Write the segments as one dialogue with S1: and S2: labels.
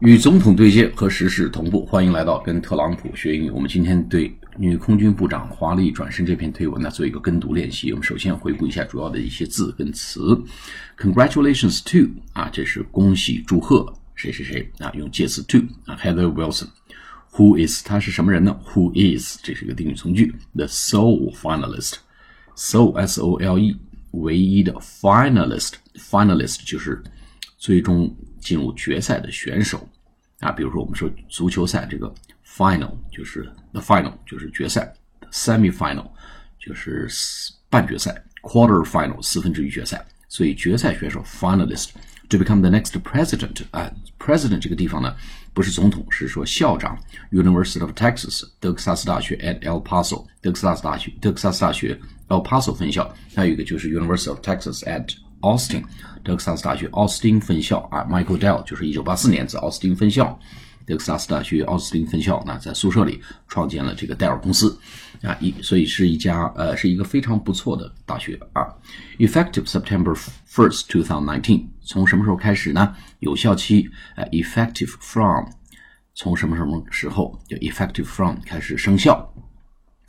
S1: 与总统对接和时事同步，欢迎来到跟特朗普学英语。我们今天对女空军部长华丽转身这篇推文呢做一个跟读练习。我们首先回顾一下主要的一些字跟词。Congratulations to 啊，这是恭喜祝贺谁谁谁啊，用介词 to 啊。Heather Wilson，Who is 他是什么人呢？Who is 这是一个定语从句。The sole finalist，sole s o l e 唯一的 finalist，finalist 就是最终。进入决赛的选手啊，比如说我们说足球赛这个 final 就是 the final 就是决赛，semi final 就是半决赛，quarter final 四分之一决赛，所以决赛选手 finalist to become the next president 啊，president 这个地方呢不是总统，是说校长，University of Texas 德克萨斯大学 at El Paso 德克萨斯大学德克萨斯大学 El Paso 分校，还有一个就是 University of Texas at Austin，德克萨斯大学奥斯汀分校啊，Michael Dell 就是一九八四年在奥斯汀分校，德克萨斯大学奥斯汀分校，那在宿舍里创建了这个戴尔公司啊，一所以是一家呃是一个非常不错的大学啊。Effective September first, two thousand nineteen，从什么时候开始呢？有效期呃，Effective from，从什么什么时候？就 Effective from 开始生效，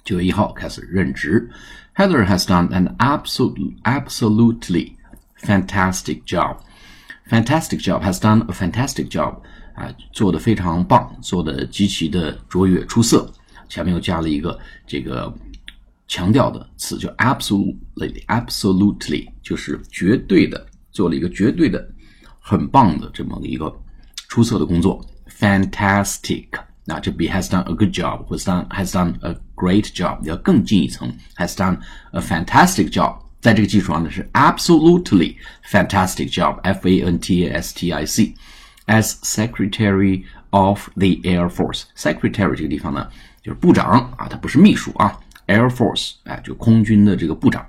S1: 九月一号开始任职。Heather has done an absolute absolutely fantastic job. Fantastic job has done a fantastic job 啊，做的非常棒，做的极其的卓越出色。前面又加了一个这个强调的词，就 absolutely，absolutely 就是绝对的，做了一个绝对的很棒的这么一个出色的工作。Fantastic，那这比 has done a good job 或 done has done a great job 要更进一层，has done a fantastic job。在这个基础上呢，是 absolutely fantastic job，F A N T A S T I C as Secretary of the Air Force。Secretary 这个地方呢，就是部长啊，他不是秘书啊，Air Force 哎，就空军的这个部长。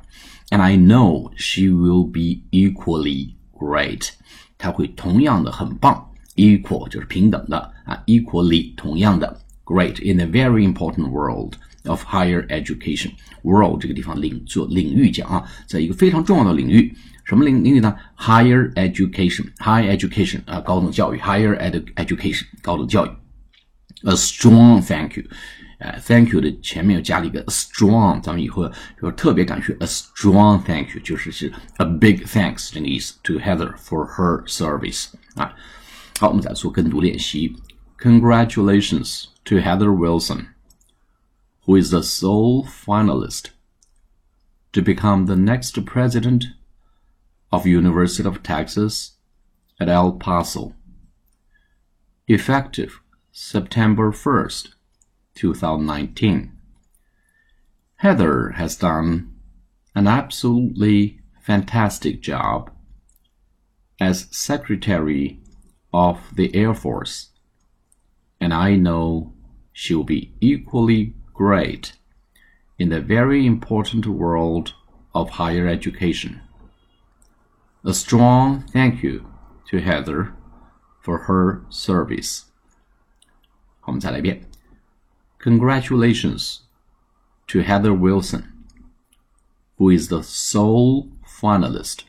S1: And I know she will be equally great，她会同样的很棒，equal 就是平等的啊，equally 同样的 great in a very important world。 of higher education world 这个地方领做领域讲啊，在一个非常重要的领域，什么领领域呢？Higher education，high education 啊，高等教育，higher ed education 高等教育。A strong thank you，呃，thank you 的前面又加了一个 strong，咱们以后说特别感谢，a strong thank you 就是是 a big thanks 这个意思，to Heather for her service 啊。好，我们再做跟读练习。Congratulations to Heather Wilson who is the sole finalist to become the next president of University of Texas at El Paso, effective September 1st, 2019. Heather has done an absolutely fantastic job as Secretary of the Air Force, and I know she'll be equally great in the very important world of higher education. A strong thank you to Heather for her service. Congratulations to Heather Wilson, who is the sole finalist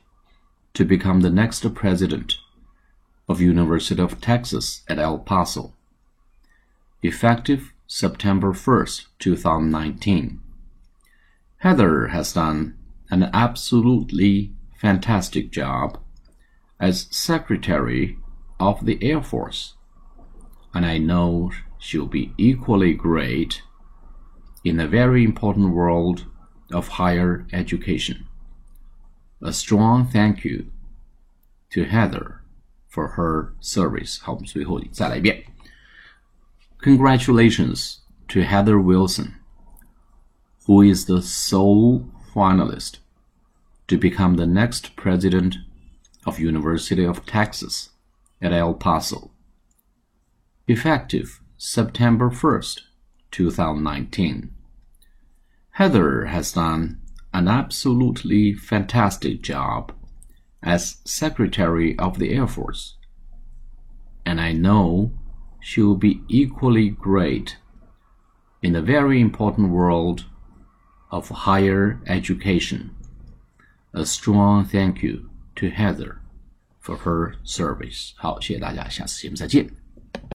S1: to become the next president of University of Texas at El Paso, effective September 1st, 2019. Heather has done an absolutely fantastic job as Secretary of the Air Force, and I know she'll be equally great in the very important world of higher education. A strong thank you to Heather for her service. 好，我们最后再来一遍。 Congratulations to Heather Wilson, who is the sole finalist to become the next president of University of Texas at El Paso. Effective September 1st, 2019. Heather has done an absolutely fantastic job as Secretary of the Air Force, and I know she will be equally great in the very important world of higher education. A strong thank you to Heather for her service. 好，谢谢大家，下次节目再见。